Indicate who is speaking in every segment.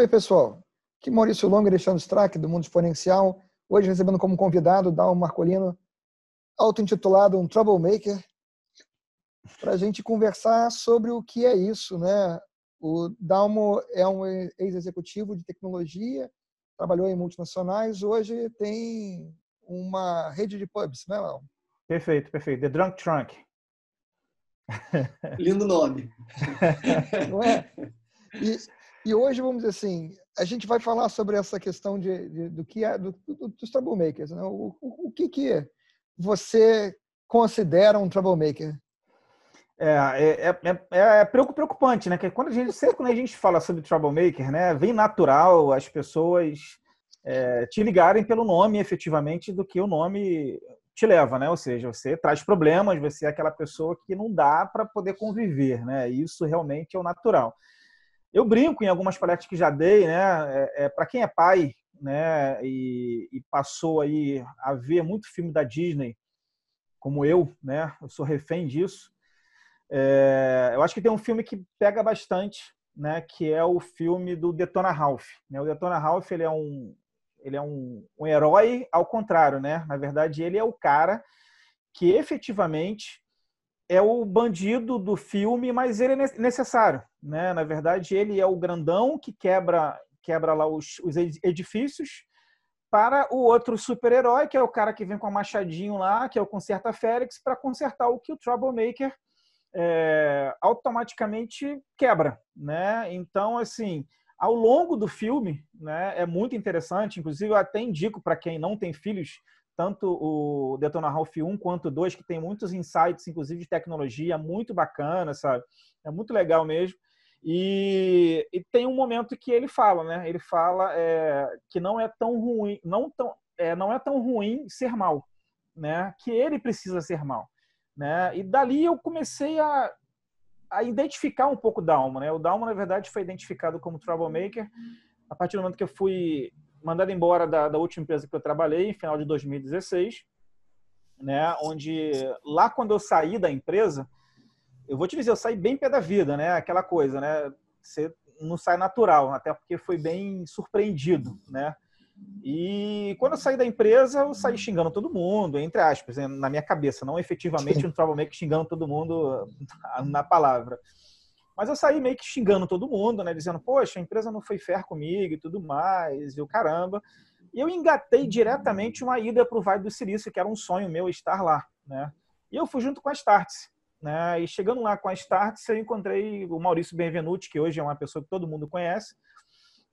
Speaker 1: Oi, pessoal. Aqui Maurício Longo e Alexandre Strack, do Mundo Exponencial. Hoje recebendo como convidado Dalmo Marcolino, auto-intitulado Um Troublemaker, para a gente conversar sobre o que é isso. Né? O Dalmo é um ex-executivo de tecnologia, trabalhou em multinacionais, hoje tem uma rede de pubs, né, Dalmo?
Speaker 2: Perfeito, perfeito. The Drunk Trunk.
Speaker 3: Lindo nome.
Speaker 1: Não é? E, e hoje, vamos dizer assim, a gente vai falar sobre essa questão de, de do que é do, do, dos troublemakers. Né? O, o, o, que, que você considera um troublemaker?
Speaker 2: É, é, é, é, é preocupante, né? Que quando a gente, sempre quando a gente fala sobre troublemaker, né, vem natural as pessoas é, te ligarem pelo nome efetivamente do que o nome te leva, né? Ou seja, você traz problemas, você é aquela pessoa que não dá para poder conviver, né? Isso realmente é o natural. Eu brinco em algumas palestras que já dei, né? É, é para quem é pai, né? E, e, passou aí a ver muito filme da Disney, como eu, né? Eu sou refém disso. É, eu acho que tem um filme que pega bastante, né? Que é o filme do Detona Ralph. Né? O Detona Ralph ele é um ele é um, um herói ao contrário, né? Na verdade, ele é o cara que efetivamente é o bandido do filme, mas ele é necessário, né? Na verdade, ele é o grandão que quebra quebra lá os, os edifícios para o outro super-herói, que é o cara que vem com a machadinho lá, que é o Conserta Félix, para consertar o que o Troublemaker é, automaticamente quebra, né? Então, assim, ao longo do filme, né, é muito interessante. Inclusive, eu até indico para quem não tem filhos tanto o Detona Ralph 1 quanto o 2, que tem muitos insights, inclusive de tecnologia, muito bacana, sabe? É muito legal mesmo. E, e tem um momento que ele fala, né? Ele fala é, que não é tão ruim, não, tão, é, não é tão ruim ser mal, né? Que ele precisa ser mal, né? E dali eu comecei a, a identificar um pouco o Dalma, né? O Dalma, na verdade, foi identificado como troublemaker a partir do momento que eu fui mandado embora da, da última empresa que eu trabalhei, em final de 2016, né? Onde lá quando eu saí da empresa, eu vou te dizer, eu saí bem pé da vida, né? Aquela coisa, né? Você não sai natural, até porque foi bem surpreendido, né? E quando eu saí da empresa, eu saí xingando todo mundo, entre aspas, né? na minha cabeça, não efetivamente um troublemaker xingando todo mundo na palavra. Mas eu saí meio que xingando todo mundo, né? Dizendo, poxa, a empresa não foi fair comigo e tudo mais, e o caramba. E eu engatei diretamente uma ida para o Vale do Silício, que era um sonho meu estar lá, né? E eu fui junto com a Startse, né? E chegando lá com a Startse, eu encontrei o Maurício Benvenuti, que hoje é uma pessoa que todo mundo conhece.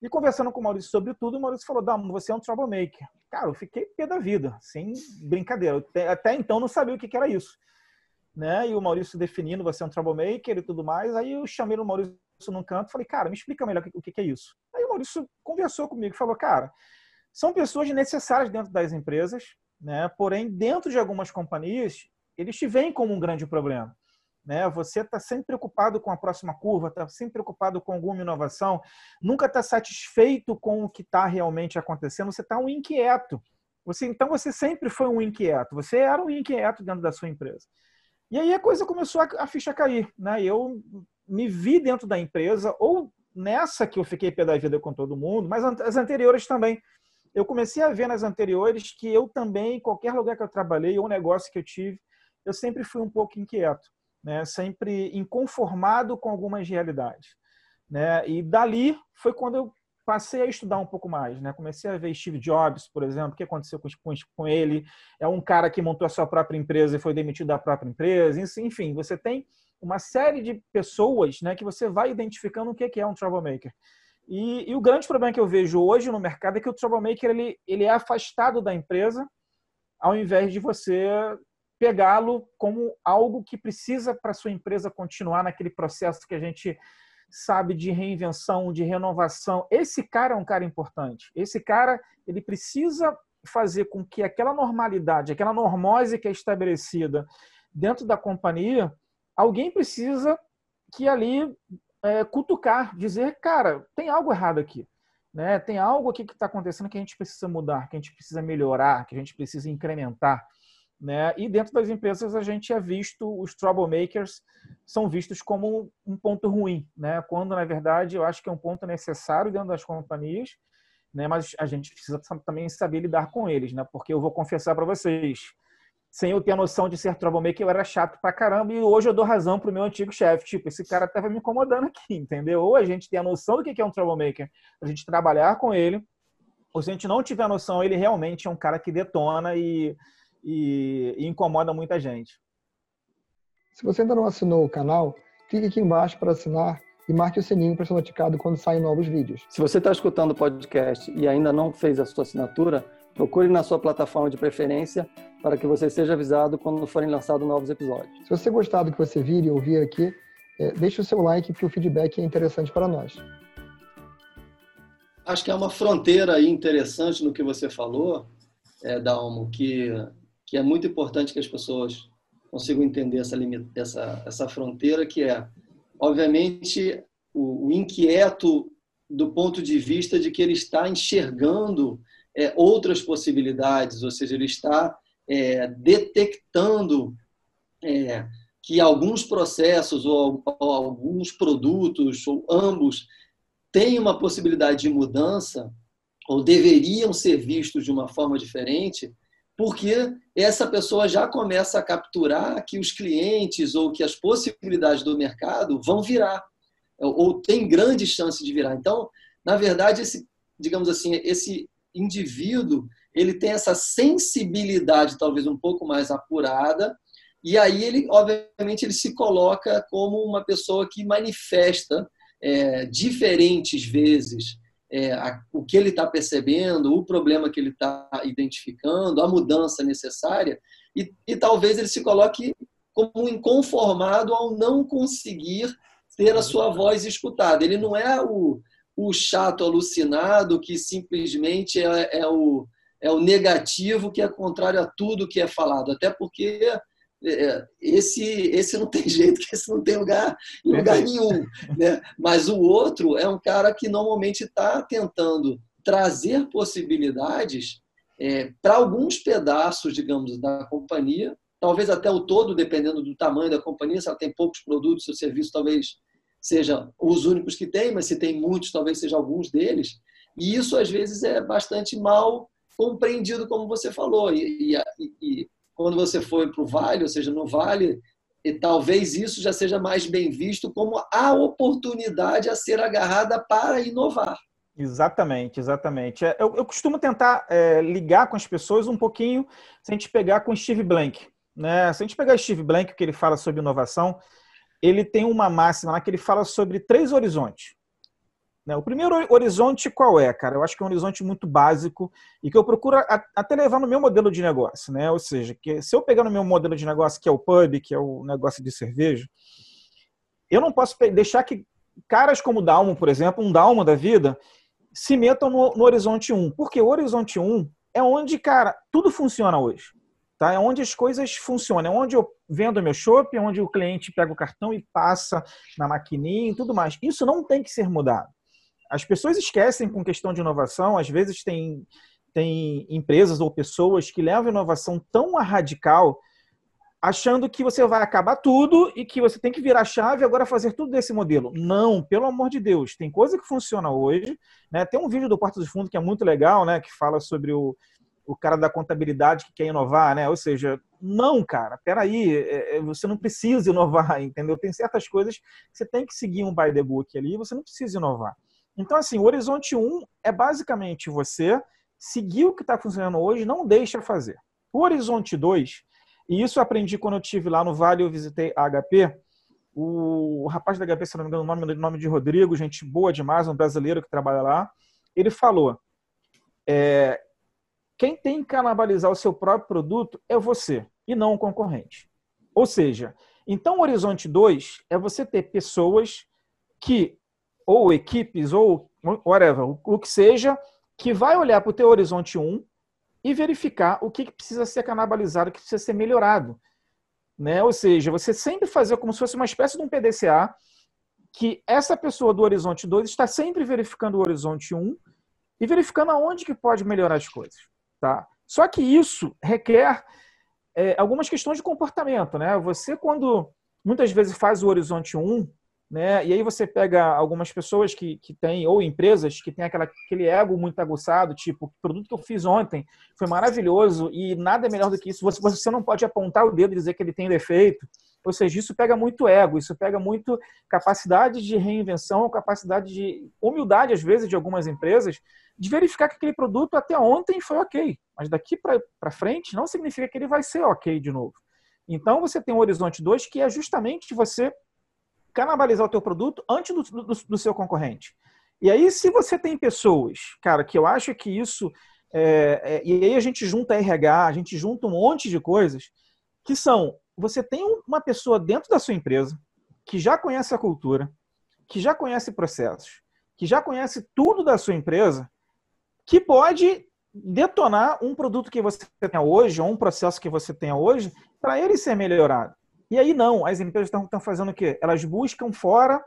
Speaker 2: E conversando com o Maurício sobre tudo, o Maurício falou: Damo, você é um troublemaker. Cara, eu fiquei pé da vida, sem brincadeira. Até então não sabia o que era isso né? E o Maurício definindo você é um troublemaker e tudo mais. Aí eu chamei o Maurício num canto falei, cara, me explica melhor o que é isso. Aí o Maurício conversou comigo e falou, cara, são pessoas necessárias dentro das empresas, né? Porém, dentro de algumas companhias, eles te veem como um grande problema. Né? Você está sempre preocupado com a próxima curva, está sempre preocupado com alguma inovação, nunca está satisfeito com o que está realmente acontecendo, você está um inquieto. Você, então você sempre foi um inquieto, você era um inquieto dentro da sua empresa. E aí a coisa começou a, a ficha cair, né? Eu me vi dentro da empresa, ou nessa que eu fiquei pé da vida com todo mundo, mas as anteriores também. Eu comecei a ver nas anteriores que eu também, em qualquer lugar que eu trabalhei, ou negócio que eu tive, eu sempre fui um pouco inquieto, né? sempre inconformado com algumas realidades. Né? E dali foi quando eu passei a estudar um pouco mais, né? Comecei a ver Steve Jobs, por exemplo, o que aconteceu com, com ele. É um cara que montou a sua própria empresa e foi demitido da própria empresa. Enfim, você tem uma série de pessoas né, que você vai identificando o que é um troublemaker. E, e, o grande problema que eu vejo hoje no mercado é que o troublemaker ele, ele é afastado da empresa ao invés de você pegá-lo como algo que precisa para sua empresa continuar naquele processo que a gente sabe de reinvenção, de renovação. Esse cara é um cara importante. Esse cara, ele precisa fazer com que aquela normalidade, aquela normose que é estabelecida dentro da companhia, alguém precisa que ali é, cutucar, dizer, cara, tem algo errado aqui. Né? Tem algo aqui que está acontecendo que a gente precisa mudar, que a gente precisa melhorar, que a gente precisa incrementar. Né? E dentro das empresas a gente é visto, os troublemakers são vistos como um ponto ruim, né? quando na verdade eu acho que é um ponto necessário dentro das companhias, né? mas a gente precisa também saber lidar com eles, né? porque eu vou confessar para vocês, sem eu ter a noção de ser troublemaker, eu era chato pra caramba e hoje eu dou razão pro meu antigo chefe. Tipo, esse cara tava me incomodando aqui, entendeu? Ou a gente tem a noção do que é um troublemaker, a gente trabalhar com ele, ou se a gente não tiver a noção, ele realmente é um cara que detona e, e, e incomoda muita gente.
Speaker 1: Se você ainda não assinou o canal, clique aqui embaixo para assinar e marque o sininho para ser notificado quando saem novos vídeos.
Speaker 3: Se você está escutando o podcast e ainda não fez a sua assinatura, procure na sua plataforma de preferência para que você seja avisado quando forem lançados novos episódios.
Speaker 1: Se você gostar do que você vir e ouvir aqui, é, deixe o seu like, que o feedback é interessante para nós.
Speaker 3: Acho que é uma fronteira interessante no que você falou, é, Dalmo, que, que é muito importante que as pessoas consigam entender essa, essa, essa fronteira, que é, obviamente, o, o inquieto do ponto de vista de que ele está enxergando é, outras possibilidades, ou seja, ele está é, detectando é, que alguns processos ou, ou, alguns produtos, ou ambos, têm uma possibilidade de mudança, ou deveriam ser vistos de uma forma diferente, porque essa pessoa já começa a capturar que os clientes ou que as possibilidades do mercado vão virar, ou tem grande chance de virar. Então, na verdade, esse, digamos assim, esse indivíduo ele tem essa sensibilidade talvez um pouco mais apurada e aí ele obviamente ele se coloca como uma pessoa que manifesta é, diferentes vezes é, a, o que ele está percebendo, o problema que ele está identificando, a mudança necessária e, e talvez ele se coloque como inconformado ao não conseguir ter a sua voz escutada. Ele não é o, o chato alucinado que simplesmente é, é, o, é o negativo que é contrário a tudo que é falado. Até porque esse, esse não tem jeito, que esse não tem lugar em lugar nenhum. Né? Mas o outro é um cara que normalmente está tentando trazer possibilidades é, para alguns pedaços, digamos, da companhia, talvez até o todo, dependendo do tamanho da companhia, se ela tem poucos produtos, o serviço talvez seja os únicos que tem, mas se tem muitos, talvez seja alguns deles. E isso, às vezes, é bastante mal compreendido, como você falou. E, e, e quando você foi para o Vale, ou seja, no Vale, e talvez isso já seja mais bem visto como a oportunidade a ser agarrada para inovar.
Speaker 2: Exatamente, exatamente. É, eu, eu costumo tentar é, ligar com as pessoas um pouquinho, se a gente pegar com Steve Blank. Né? Se a gente pegar Steve Blank, que ele fala sobre inovação, ele tem uma máxima lá que ele fala sobre três horizontes. Né? O primeiro horizonte qual é, cara? Eu acho que é um horizonte muito básico e que eu procuro até levar no meu modelo de negócio, né? Ou seja, que se eu pegar no meu modelo de negócio, que é o pub, que é o negócio de cerveja, eu não posso deixar que caras como o Dalmo, por exemplo, um Dalmo da vida, se metam no, no horizonte 1. Porque o horizonte 1 é onde, cara, tudo funciona hoje. Tá? É onde as coisas funcionam, é onde eu vendo meu shopping, é onde o cliente pega o cartão e passa na maquininha e tudo mais. Isso não tem que ser mudado. As pessoas esquecem com questão de inovação, às vezes tem, tem empresas ou pessoas que levam a inovação tão radical, achando que você vai acabar tudo e que você tem que virar chave e agora fazer tudo desse modelo. Não, pelo amor de Deus. Tem coisa que funciona hoje. Né? Tem um vídeo do Porto dos Fundos que é muito legal, né? que fala sobre o, o cara da contabilidade que quer inovar, né? Ou seja, não, cara, peraí, é, é, você não precisa inovar, entendeu? Tem certas coisas que você tem que seguir um by the book ali, você não precisa inovar. Então, assim, o horizonte 1 é basicamente você seguir o que está funcionando hoje, não deixa fazer. O horizonte 2, e isso eu aprendi quando eu tive lá no Vale, eu visitei a HP, o, rapaz da HP, se não me engano, o nome, nome de Rodrigo, gente boa demais, um brasileiro que trabalha lá, ele falou, é, quem tem que canibalizar o seu próprio produto é você e não o concorrente. Ou seja, então o horizonte 2 é você ter pessoas que, ou equipes, ou whatever, o que seja, que vai olhar para o teu horizonte 1 um e verificar o que precisa ser canibalizado, o que precisa ser melhorado. Né? Ou seja, você sempre fazer como se fosse uma espécie de um PDCA, que essa pessoa do horizonte 2 está sempre verificando o horizonte 1 um, e verificando aonde que pode melhorar as coisas. Tá? Só que isso requer é, algumas questões de comportamento, né? Você, quando muitas vezes faz o horizonte 1, né? E aí você pega algumas pessoas que, que têm, ou empresas que têm aquela, aquele ego muito aguçado, tipo, o produto que eu fiz ontem foi maravilhoso e nada é melhor do que isso. Você, você não pode apontar o dedo e dizer que ele tem defeito. Ou seja, isso pega muito ego, isso pega muito capacidade de reinvenção, capacidade de humildade, às vezes, de algumas empresas, de verificar que aquele produto até ontem foi ok, mas daqui para frente não significa que ele vai ser ok de novo. Então, você tem o Horizonte 2, que é justamente você canibalizar o teu produto antes do, do, do, seu concorrente. E aí, se você tem pessoas, cara, que eu acho que isso. É, é, e aí a gente junta RH, a gente junta um monte de coisas, que são: você tem uma pessoa dentro da sua empresa que já conhece a cultura, que já conhece processos, que já conhece tudo da sua empresa, que pode detonar um produto que você tenha hoje, ou um processo que você tenha hoje, para ele ser melhorado. E aí não, as empresas estão fazendo o quê? Elas buscam fora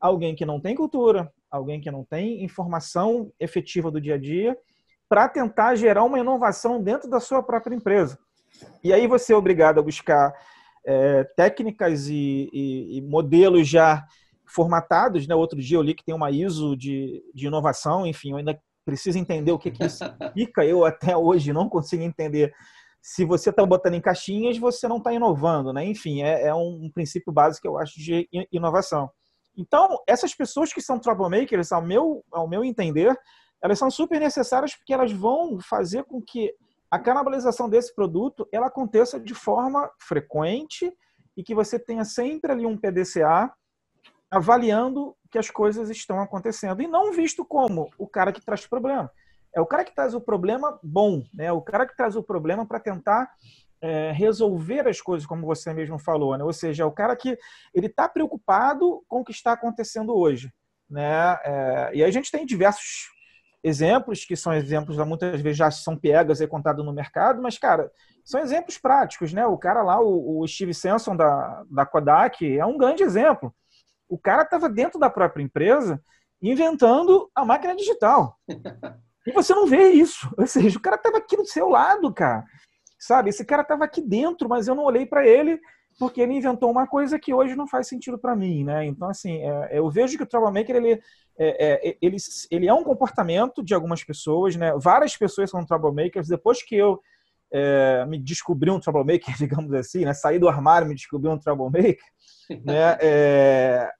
Speaker 2: alguém que não tem cultura, alguém que não tem informação efetiva do dia a dia, para tentar gerar uma inovação dentro da sua própria empresa. E aí você é obrigado a buscar é, técnicas e, e, e, modelos já formatados. Né? Outro dia eu li que tem uma ISO de, de inovação, enfim, eu ainda preciso entender o que, que isso significa. Eu até hoje não consigo entender se você está botando em caixinhas, você não está inovando, né? Enfim, é, é, um princípio básico que eu acho de inovação. Então, essas pessoas que são troublemakers, ao meu, ao meu entender, elas são super necessárias porque elas vão fazer com que a canibalização desse produto ela aconteça de forma frequente e que você tenha sempre ali um PDCA avaliando que as coisas estão acontecendo e não visto como o cara que traz problema é o cara que traz o problema bom, né? O cara que traz o problema para tentar é, resolver as coisas, como você mesmo falou, né? Ou seja, é o cara que ele está preocupado com o que está acontecendo hoje, né? É, e a gente tem diversos exemplos que são exemplos muitas vezes já são piegas e contados no mercado, mas cara, são exemplos práticos, né? O cara lá, o, o Steve Samson da, da Kodak, é um grande exemplo. O cara estava dentro da própria empresa inventando a máquina digital. E você não vê isso. Ou seja, o cara estava aqui do seu lado, cara. Sabe? Esse cara estava aqui dentro, mas eu não olhei para ele porque ele inventou uma coisa que hoje não faz sentido para mim, né? Então, assim, é, eu vejo que o Troublemaker, ele, é, é, ele, ele é um comportamento de algumas pessoas, né? Várias pessoas são Troublemakers. Depois que eu é, me descobri um Troublemaker, digamos assim, né? Saí do armário, me descobri um Troublemaker, né? É,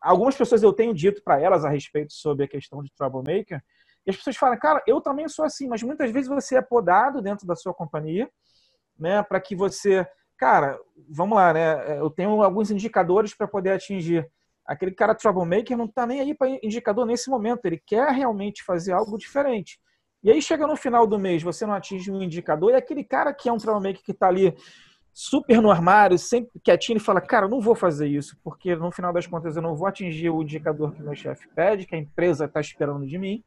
Speaker 2: algumas pessoas eu tenho dito para elas a respeito sobre a questão de Troublemaker, e as pessoas falam, cara, eu também sou assim, mas muitas vezes você é podado dentro da sua companhia, né, para que você, cara, vamos lá, né, eu tenho alguns indicadores para poder atingir. Aquele cara troublemaker não está nem aí para indicador nesse momento, ele quer realmente fazer algo diferente. E aí chega no final do mês, você não atinge um indicador, e aquele cara que é um troublemaker que está ali super no armário, sempre quietinho, ele fala, cara, eu não vou fazer isso, porque no final das contas eu não vou atingir o indicador que meu chefe pede, que a empresa está esperando de mim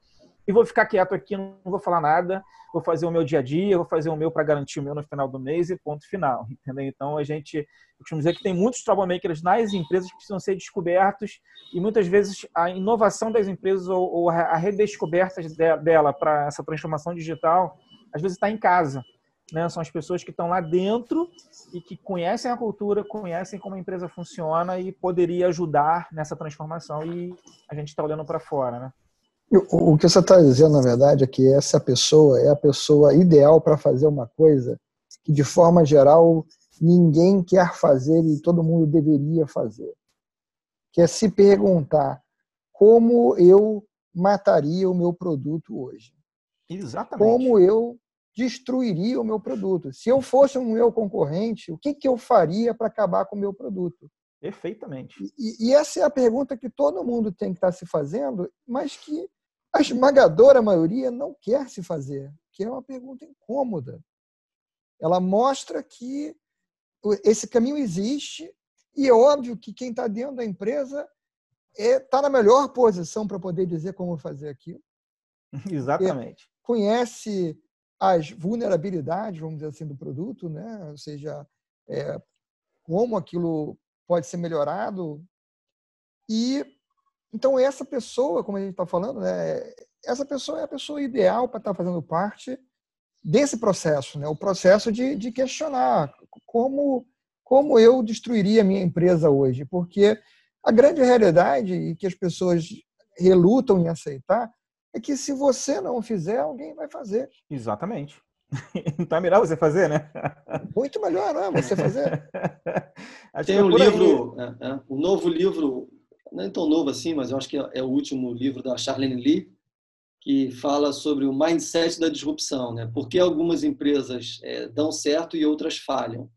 Speaker 2: e vou ficar quieto aqui, não vou falar nada, vou fazer o meu dia a dia, vou fazer o meu para garantir o meu no final do mês e ponto final, entendeu? Então a gente, eu costumo dizer que tem muitos troublemakers nas empresas que precisam ser descobertos e muitas vezes a inovação das empresas ou, ou a redescoberta dela para essa transformação digital, às vezes está em casa. Né? São as pessoas que estão lá dentro e que conhecem a cultura, conhecem como a empresa funciona e poderia ajudar nessa transformação e a gente está olhando para fora, né?
Speaker 1: O que você está dizendo, na verdade, é que essa pessoa é a pessoa ideal para fazer uma coisa que, de forma geral, ninguém quer fazer e todo mundo deveria fazer. Que é se perguntar como eu mataria o meu produto hoje.
Speaker 2: Exatamente.
Speaker 1: Como eu destruiria o meu produto. Se eu fosse um meu concorrente, o que, que eu faria para acabar com o meu produto?
Speaker 2: Perfeitamente.
Speaker 1: E, e, essa é a pergunta que todo mundo tem que estar tá se fazendo, mas que a esmagadora maioria não quer se fazer, que é uma pergunta incômoda. Ela mostra que esse caminho existe e é óbvio que quem está dentro da empresa está é, tá na melhor posição para poder dizer como fazer aquilo.
Speaker 2: Exatamente.
Speaker 1: conhece as vulnerabilidades, vamos dizer assim, do produto, né? ou seja, é, como aquilo pode ser melhorado. E então, essa pessoa, como a gente está falando, né, essa pessoa é a pessoa ideal para estar tá fazendo parte desse processo, né? o processo de, de questionar como, como eu destruiria a minha empresa hoje. Porque a grande realidade, e que as pessoas relutam em aceitar, é que se você não fizer, alguém vai fazer.
Speaker 2: Exatamente. Então é melhor você fazer, né?
Speaker 1: Muito melhor, né? Você fazer.
Speaker 3: Tem é um livro, é, é, um novo livro, não é tão novo assim, mas eu acho que é, é o último livro da Charlene Lee, que fala sobre o mindset da disrupção, né? Por que algumas empresas é, dão certo e outras falham?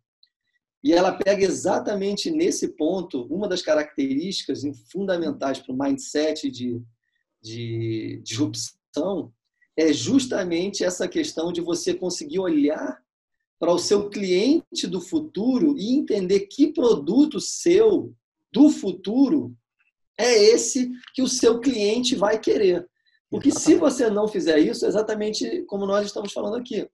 Speaker 3: E ela pega exatamente nesse ponto uma das características fundamentais para o mindset de, de disrupção é justamente essa questão de você conseguir olhar para o seu cliente do futuro e entender que produto seu do futuro é esse que o seu cliente vai querer. Porque se você não fizer isso, é exatamente como nós estamos falando aqui,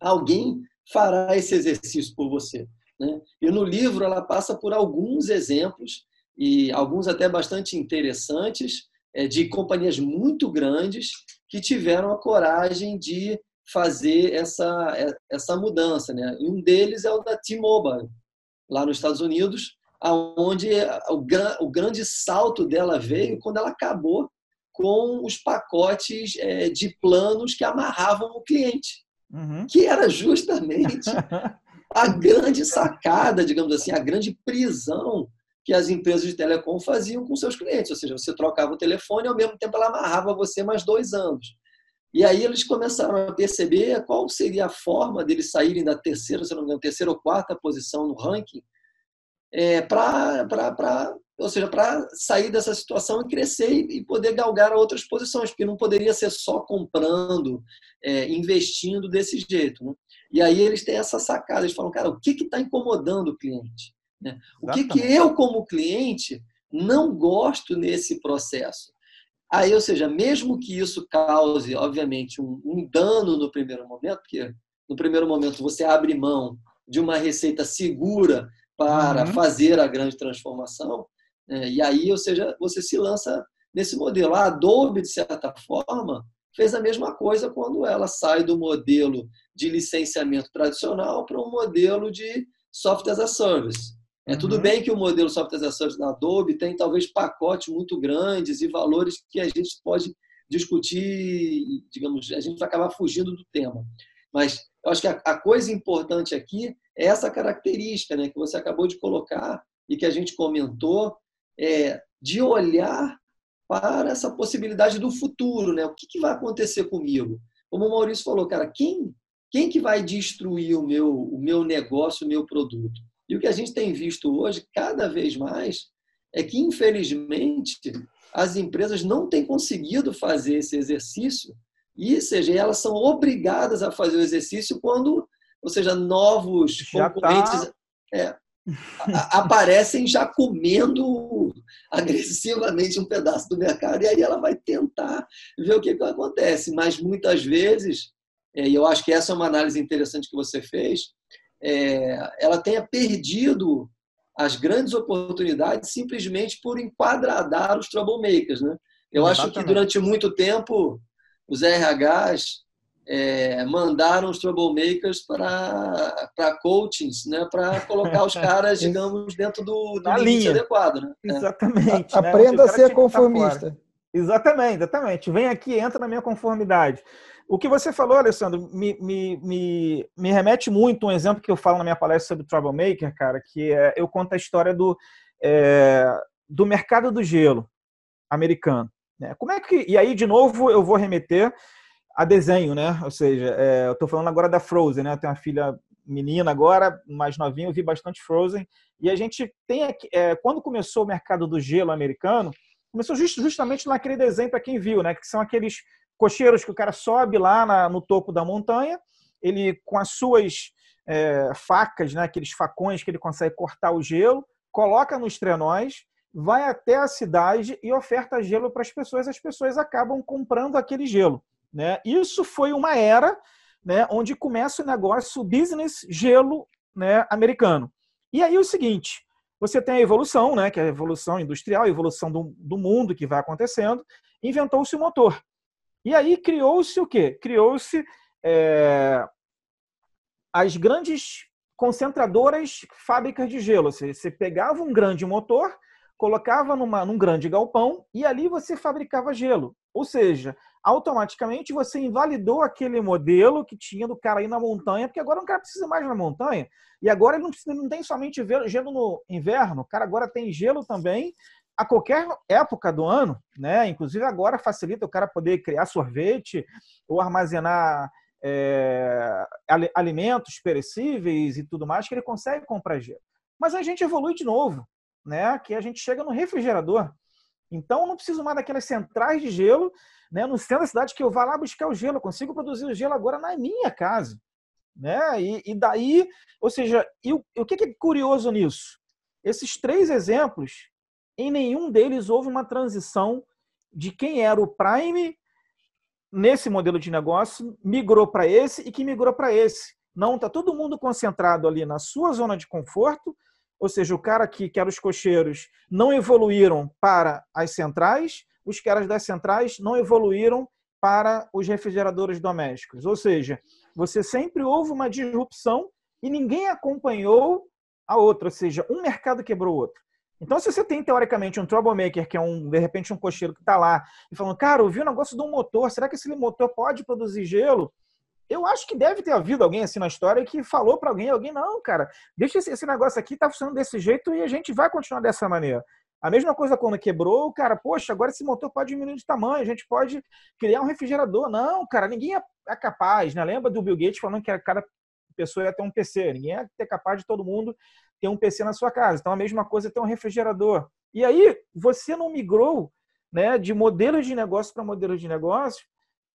Speaker 3: alguém fará esse exercício por você. Né? E no livro ela passa por alguns exemplos, e alguns até bastante interessantes, é, de companhias muito grandes que tiveram a coragem de fazer essa, é, essa mudança. Né? E um deles é o da T-Mobile, lá nos Estados Unidos, onde o, o grande salto dela veio quando ela acabou com os pacotes é, de planos que amarravam o cliente, uhum. que era justamente a grande sacada, digamos assim, a grande prisão que as empresas de telecom faziam com seus clientes. Ou seja, você trocava o telefone e ao mesmo tempo ela amarrava você mais dois anos. E aí eles começaram a perceber qual seria a forma deles saírem da terceira, se não me engano, terceira ou quarta posição no ranking, é, para ou seja, para sair dessa situação e crescer e poder galgar outras posições, porque não poderia ser só comprando, é, investindo desse jeito. Né? E aí eles têm essa sacada, eles falam, cara, o que está incomodando o cliente? Né? O que, que eu, como cliente, não gosto nesse processo? Aí, ou seja, mesmo que isso cause, obviamente, um, um dano no primeiro momento, porque no primeiro momento você abre mão de uma receita segura para uhum. fazer a grande transformação, é, e aí, ou seja, você se lança nesse modelo. A Adobe, de certa forma, fez a mesma coisa quando ela sai do modelo de licenciamento tradicional para um modelo de software as a service. É tudo uhum. bem que o modelo software as a service da Adobe tem talvez pacotes muito grandes e valores que a gente pode discutir, digamos, a gente vai acabar fugindo do tema. Mas eu acho que a, a coisa importante aqui essa característica, né, que você acabou de colocar e que a gente comentou, é, de olhar para essa possibilidade do futuro, né? O que, que, vai acontecer comigo? Como o Maurício falou, cara, quem, quem que vai destruir o meu, o meu negócio, o meu produto? E o que a gente tem visto hoje, cada vez mais, é que, infelizmente, as empresas não têm conseguido fazer esse exercício, e seja, elas são obrigadas a fazer o exercício quando, ou seja, novos Já tá concorrentes. Tá... É, aparecem já comendo agressivamente um pedaço do mercado e aí ela vai tentar ver o que, que acontece. Mas muitas vezes, é, e eu acho que essa é uma análise interessante que você fez, é, ela tenha perdido as grandes oportunidades simplesmente por enquadradar os troublemakers. Né? Eu Exatamente. acho que durante muito tempo os RHs é, mandaram os troublemakers para coachings, né, para colocar os caras, digamos, dentro do, do limite linha. adequado. Né?
Speaker 2: É. Exatamente.
Speaker 1: A, né? Aprenda a ser conformista.
Speaker 2: Exatamente, exatamente. Vem aqui, entra na minha conformidade. O que você falou, Alessandro, me, me, me, me remete muito a um exemplo que eu falo na minha palestra sobre Troublemaker, cara, que é, eu conto a história do, é, do mercado do gelo americano. Né? Como é que. E aí, de novo, eu vou remeter a desenho, né? Ou seja, é, eu estou falando agora da Frozen, né? Eu tenho uma filha menina agora, mais novinha, eu vi bastante Frozen. E a gente tem aqui, é, quando começou o mercado do gelo americano, começou just, justamente naquele desenho para quem viu, né? Que são aqueles cocheiros que o cara sobe lá na, no topo da montanha, ele com as suas é, facas, né? Aqueles facões que ele consegue cortar o gelo, coloca nos trenós, vai até a cidade e oferta gelo para as pessoas. As pessoas acabam comprando aquele gelo. Né? Isso foi uma era né, onde começa o negócio business gelo né, americano. E aí o seguinte, você tem a evolução, né, que é a evolução industrial, a evolução do, do mundo que vai acontecendo, inventou-se o motor. E aí criou-se o quê? Criou-se é, as grandes concentradoras fábricas de gelo. Você, você pegava um grande motor, colocava numa, num grande galpão e ali você fabricava gelo. Ou seja, automaticamente você invalidou aquele modelo que tinha do cara aí na montanha, porque agora o cara precisa mais na montanha. E agora ele não, precisa, não tem somente gelo no inverno, o cara agora tem gelo também a qualquer época do ano, né? Inclusive agora facilita o cara poder criar sorvete ou armazenar é, alimentos perecíveis e tudo mais que ele consegue comprar gelo. Mas a gente evolui de novo, né? Que a gente chega no refrigerador. Então não preciso mais daquelas centrais de gelo, né? No centro da cidade que eu vá lá buscar o gelo, eu consigo produzir o gelo agora na minha casa, né? E, e daí, ou seja, o, o que é curioso nisso? Esses três exemplos, em nenhum deles houve uma transição de quem era o Prime nesse modelo de negócio, migrou para esse e que migrou para esse. Não, está todo mundo concentrado ali na sua zona de conforto, ou seja, o cara que, era os cocheiros não evoluíram para as centrais, os caras das centrais não evoluíram para os refrigeradores domésticos. Ou seja, você sempre houve uma disrupção e ninguém acompanhou a outra, ou seja, um mercado quebrou o outro. Então, se você tem, teoricamente, um troublemaker, que é, um, de repente, um cocheiro que está lá e falando, cara, eu vi um negócio de um motor, será que esse motor pode produzir gelo? Eu acho que deve ter havido alguém assim na história que falou para alguém, alguém, não, cara, deixa esse, esse negócio aqui, tá funcionando desse jeito e a gente vai continuar dessa maneira. A mesma coisa quando quebrou, cara, poxa, agora esse motor pode diminuir de tamanho, a gente pode criar um refrigerador. Não, cara, ninguém é, é capaz, né? Lembra do Bill Gates falando que cada pessoa ia ter um PC, ninguém ia ter capaz de todo mundo ter um PC na sua casa. Então, a mesma coisa é ter um refrigerador. E aí, você não migrou né, de modelos de negócio para modelos de negócio,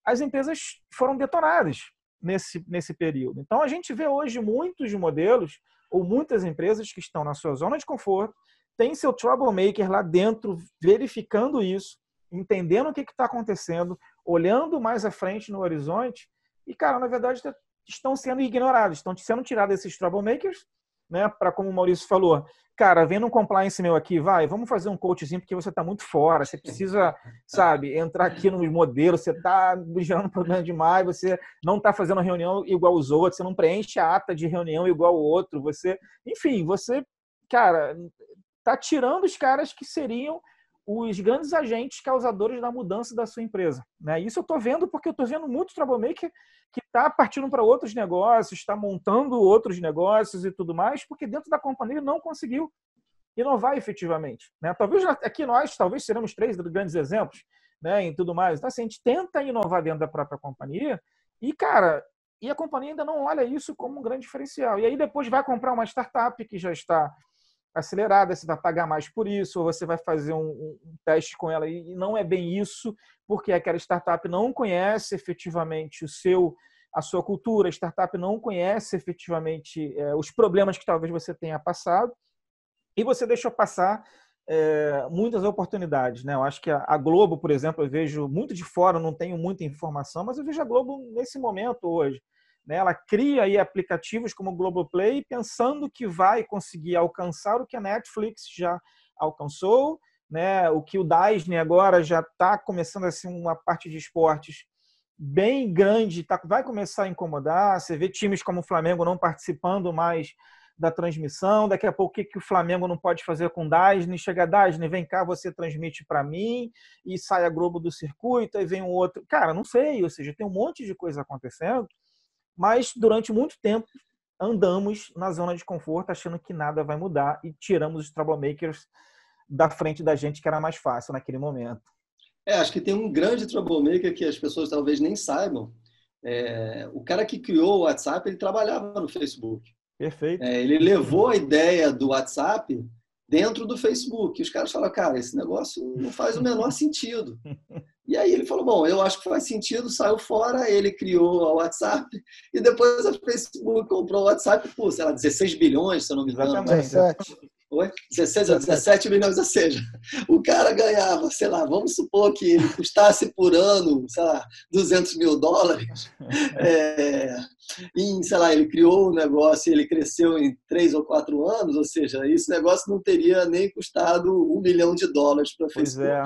Speaker 2: as empresas foram detonadas nesse, nesse período. Então, a gente vê hoje muitos modelos ou muitas empresas que estão na sua zona de conforto, tem seu troublemaker lá dentro, verificando isso, entendendo o que está acontecendo, olhando mais à frente no horizonte, e, cara, na verdade, estão sendo ignorados, estão sendo tirados esses troublemakers né, para como o Maurício falou, cara, vendo um compliance meu aqui, vai, vamos fazer um coachzinho porque você está muito fora, você precisa, sabe, entrar aqui nos modelos, você está gerando problema demais, você não está fazendo reunião igual os outros, você não preenche a ata de reunião igual o outro, você, enfim, você, cara, tá tirando os caras que seriam os grandes agentes causadores da mudança da sua empresa. Né? Isso eu estou vendo porque eu estou vendo muito troublemaker que está partindo para outros negócios, está montando outros negócios e tudo mais, porque dentro da companhia não conseguiu inovar efetivamente. Né? Talvez aqui nós, talvez seremos três grandes exemplos né, tudo mais. Então, assim, a gente tenta inovar dentro da própria companhia e, cara, e a companhia ainda não olha isso como um grande diferencial. E aí depois vai comprar uma startup que já está acelerada, você vai pagar mais por isso, ou você vai fazer um, um, teste com ela e não é bem isso, porque aquela startup não conhece efetivamente o seu a sua cultura, a startup não conhece efetivamente é, os problemas que talvez você tenha passado e você deixou passar é, muitas oportunidades. Né? Eu acho que a, a, Globo, por exemplo, eu vejo muito de fora, não tenho muita informação, mas eu vejo a Globo nesse momento hoje. Né? Ela cria aí aplicativos como o Globoplay pensando que vai conseguir alcançar o que a Netflix já alcançou, né? o que o Disney agora já está começando assim, uma parte de esportes bem grande, tá, vai começar a incomodar. Você vê times como o Flamengo não participando mais da transmissão. Daqui a pouco, o que, que o Flamengo não pode fazer com o Disney? Chega Disney, vem cá, você transmite para mim, e sai a Globo do circuito, aí vem um outro. Cara, não sei, ou seja, tem um monte de coisa acontecendo mas durante muito tempo andamos na zona de conforto achando que nada vai mudar e tiramos os troublemakers da frente da gente que era mais fácil naquele momento.
Speaker 3: É, acho que tem um grande troublemaker que as pessoas talvez nem saibam. É, o cara que criou o WhatsApp, ele trabalhava no Facebook.
Speaker 2: Perfeito.
Speaker 3: É, ele levou a ideia do WhatsApp dentro do Facebook. E os caras falaram, cara, esse negócio não faz o menor sentido. E aí ele falou, bom, eu acho que faz sentido, saiu fora, ele criou o WhatsApp e depois a Facebook comprou o WhatsApp por, sei lá, 16 bilhões, se eu não me engano.
Speaker 1: 17.
Speaker 3: Oi? 16 ou 17 bilhões, ou seja, o cara ganhava, sei lá, vamos supor que ele custasse por ano, sei lá, 200 mil dólares. É, em, sei lá, ele criou o um negócio e ele cresceu em três ou quatro anos, ou seja, esse negócio não teria nem custado um milhão de dólares para a Facebook. É.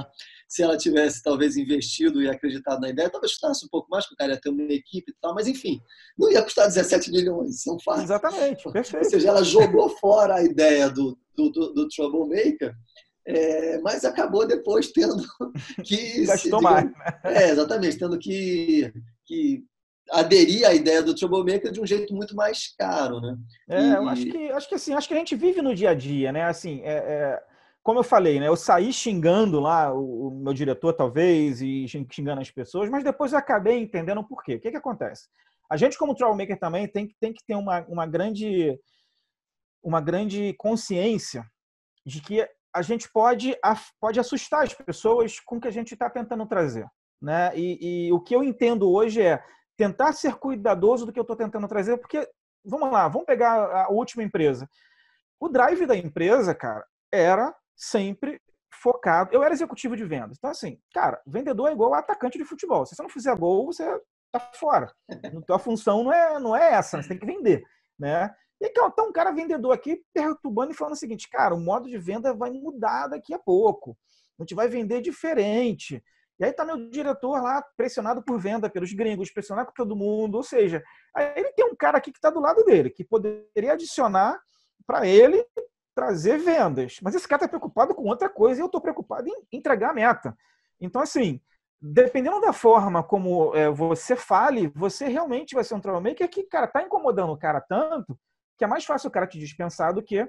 Speaker 3: Se ela tivesse talvez investido e acreditado na ideia, talvez custasse um pouco mais, porque o cara ia ter uma equipe e tal, mas enfim, não ia custar 17 milhões, são fatos.
Speaker 2: Exatamente, perfeito.
Speaker 3: Ou seja, ela jogou fora a ideia do, do, do, do Troublemaker é, mas acabou depois tendo que.
Speaker 2: Gastou mais. Né?
Speaker 3: É, exatamente, tendo que, que aderir à ideia do Troublemaker de um jeito muito mais caro, né?
Speaker 2: É, e... eu acho que, acho que assim, acho que a gente vive no dia a dia, né? Assim, é, é, como eu falei, né? Eu saí xingando lá o, o, meu diretor, talvez, e xingando as pessoas, mas depois eu acabei entendendo por quê. O que, que acontece? A gente, como Troublemaker, também tem, tem que ter uma, uma grande uma grande consciência de que a gente pode, pode assustar as pessoas com o que a gente está tentando trazer. Né? E, e, o que eu entendo hoje é tentar ser cuidadoso do que eu estou tentando trazer, porque, vamos lá, vamos pegar a última empresa. O drive da empresa, cara, era sempre focado. Eu era executivo de vendas. Então, assim, cara, vendedor é igual atacante de futebol. Se você não fizer gol, você tá fora. A tua função não é, não é essa, você tem que vender. Né? E então, um cara vendedor aqui perturbando e falando o seguinte, cara, o modo de venda vai mudar daqui a pouco. A gente vai vender diferente. E aí tá meu diretor lá pressionado por venda pelos gringos, pressionado por todo mundo. Ou seja, ele tem um cara aqui que está do lado dele, que poderia adicionar para ele trazer vendas. Mas esse cara está preocupado com outra coisa e eu estou preocupado em entregar a meta. Então, assim, dependendo da forma como é, você fale, você realmente vai ser um troublemaker que, cara, tá incomodando o cara tanto que é mais fácil o cara te dispensar do que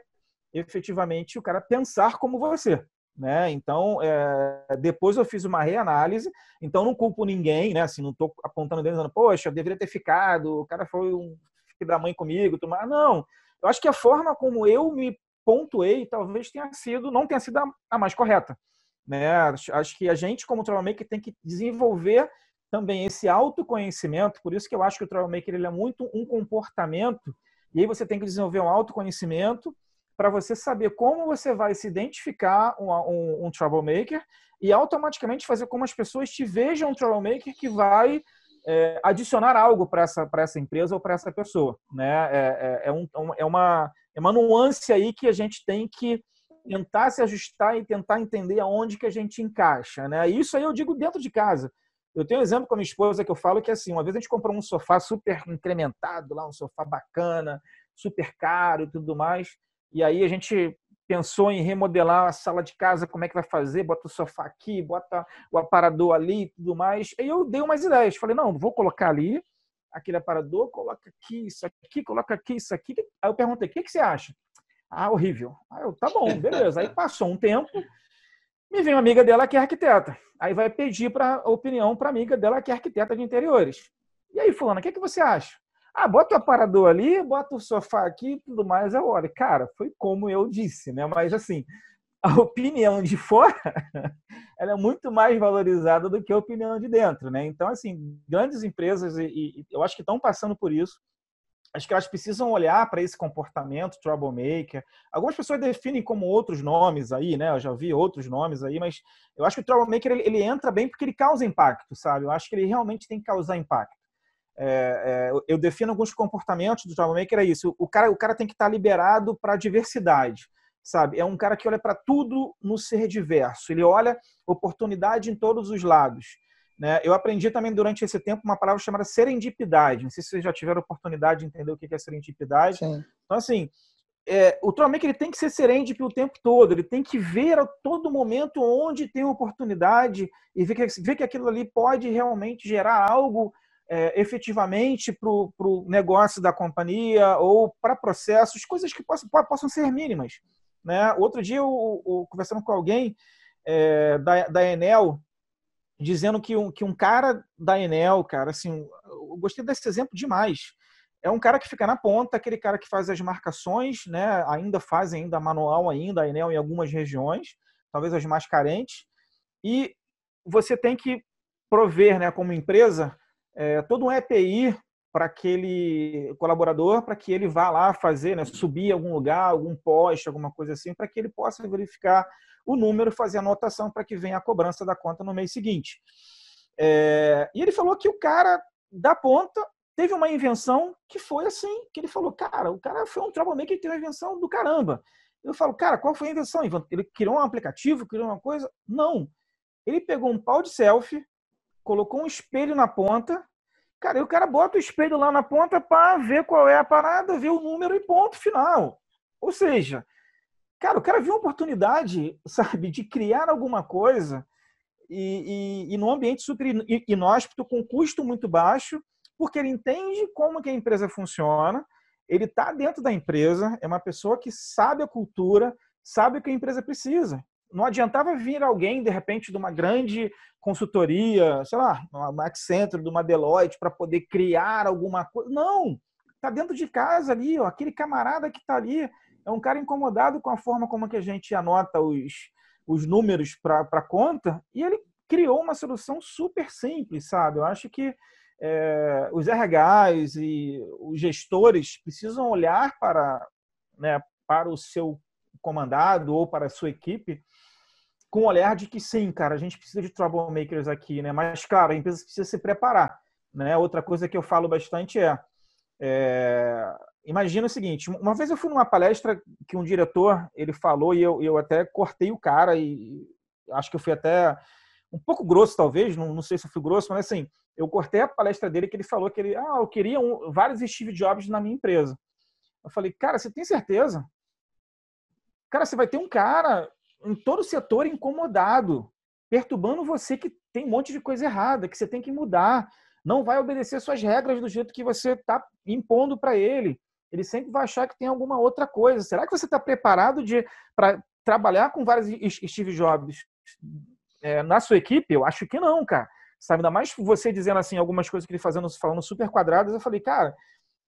Speaker 2: efetivamente o cara pensar como você. Né? Então, é, depois eu fiz uma reanálise, então não culpo ninguém, né? Assim, não estou apontando dentro dizendo, poxa, eu deveria ter ficado, o cara foi um filho da mãe comigo, mas não. Eu acho que a forma como eu me pontuei talvez tenha sido, não tenha sido a, a mais correta. Né? Acho que a gente, como Troublemaker, tem que desenvolver também esse autoconhecimento, por isso que eu acho que o Troublemaker ele é muito um comportamento e aí você tem que desenvolver um autoconhecimento para você saber como você vai se identificar um, um, um, troublemaker e automaticamente fazer como as pessoas te vejam um troublemaker que vai é, adicionar algo para essa, essa empresa ou para essa pessoa. Né? É, é, é, um, é, uma, é uma nuance aí que a gente tem que tentar se ajustar e tentar entender aonde que a gente encaixa. Né? Isso aí eu digo dentro de casa. Eu tenho um exemplo com a minha esposa que eu falo que assim, uma vez a gente comprou um sofá super incrementado, lá um sofá bacana, super caro e tudo mais. E aí a gente pensou em remodelar a sala de casa, como é que vai fazer, bota o sofá aqui, bota o aparador ali e tudo mais. E eu dei umas ideias, falei, não, vou colocar ali aquele aparador, coloca aqui, isso aqui, coloca aqui, isso aqui. Aí eu perguntei, o que, que você acha? Ah, horrível. Aí eu, tá bom, beleza. Aí passou um tempo, me vem uma amiga dela que é arquiteta. Aí vai pedir para opinião para amiga dela que é arquiteta de interiores. E aí, fulana, o que, que você acha? Ah, bota o aparador ali, bota o sofá aqui e tudo mais. Eu olho, cara, foi como eu disse, né? Mas assim, a opinião de fora ela é muito mais valorizada do que a opinião de dentro, né? Então, assim, grandes empresas, e, e eu acho que estão passando por isso, acho que elas precisam olhar para esse comportamento troublemaker. Algumas pessoas definem como outros nomes aí, né? Eu já vi outros nomes aí, mas eu acho que o troublemaker ele, ele entra bem porque ele causa impacto, sabe? Eu acho que ele realmente tem que causar impacto. É, é, eu defino alguns comportamentos do troublemaker é isso. O cara, o cara tem que estar liberado para a diversidade, sabe? É um cara que olha para tudo no ser diverso. Ele olha oportunidade em todos os lados. Né? Eu aprendi também durante esse tempo uma palavra chamada serendipidade. Não sei se vocês já tiveram oportunidade de entender o que é serendipidade. Sim. Então, assim, é, o Trollmaker ele tem que ser serendip o tempo todo. Ele tem que ver a todo momento onde tem oportunidade e ver que, ver que aquilo ali pode realmente gerar algo é, efetivamente para o negócio da companhia ou para processos, coisas que possam, possam ser mínimas. Né? Outro dia, eu, eu conversando com alguém é, da, da Enel, dizendo que um, que um cara da Enel, cara, assim, eu gostei desse exemplo demais. É um cara que fica na ponta, aquele cara que faz as marcações, né? Ainda faz ainda manual ainda a Enel em algumas regiões, talvez as mais carentes. E você tem que prover, né, como empresa, é, todo um EPI para aquele colaborador, para que ele vá lá fazer, né, subir algum lugar, algum poste, alguma coisa assim, para que ele possa verificar o número, fazer a anotação para que venha a cobrança da conta no mês seguinte. É, e ele falou que o cara da ponta teve uma invenção que foi assim, que ele falou, cara, o cara foi um troublemaker que teve uma invenção do caramba. Eu falo, cara, qual foi a invenção? Ele criou um aplicativo, criou uma coisa? Não. Ele pegou um pau de selfie, colocou um espelho na ponta, cara, e o cara bota o espelho lá na ponta para ver qual é a parada, ver o número e ponto final. Ou seja, cara, o cara viu uma oportunidade, sabe, de criar alguma coisa e, e, e num ambiente super inóspito, com custo muito baixo, porque ele entende como que a empresa funciona, ele está dentro da empresa, é uma pessoa que sabe a cultura, sabe o que a empresa precisa. Não adiantava vir alguém, de repente, de uma grande consultoria, sei lá, uma Accenture, de uma Deloitte, para poder criar alguma coisa. Não! Está dentro de casa ali, ó, aquele camarada que está ali é um cara incomodado com a forma como que a gente anota os, os números para a conta, e ele criou uma solução super simples, sabe? Eu acho que é, os RHs e os gestores precisam olhar para, né, para o seu comandado ou para a sua equipe com o olhar de que sim, cara, a gente precisa de troublemakers aqui, né? Mas, claro, a empresa precisa se preparar, né? Outra coisa que eu falo bastante é, é imagina o seguinte, uma vez eu fui numa palestra que um diretor, ele falou e eu, eu até cortei o cara e acho que eu fui até um pouco grosso, talvez, não, não sei se eu fui grosso, mas assim, eu cortei a palestra dele que ele falou que ele, ah, eu queria um, vários Steve Jobs na minha empresa. Eu falei, cara, você tem certeza? Cara, você vai ter um cara em todo o setor incomodado, perturbando você que tem um monte de coisa errada, que você tem que mudar, não vai obedecer suas regras do jeito que você está impondo para ele. Ele sempre vai achar que tem alguma outra coisa. Será que você está preparado para trabalhar com vários Steve Jobs é, na sua equipe? Eu acho que não, cara. Sabe, ainda mais você dizendo assim algumas coisas que ele fazendo, falando super quadradas, eu falei, cara,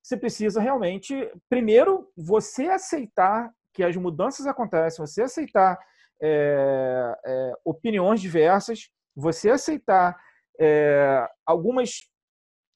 Speaker 2: você precisa realmente, primeiro, você aceitar que as mudanças acontecem, você aceitar é, é, opiniões diversas, você aceitar é, algumas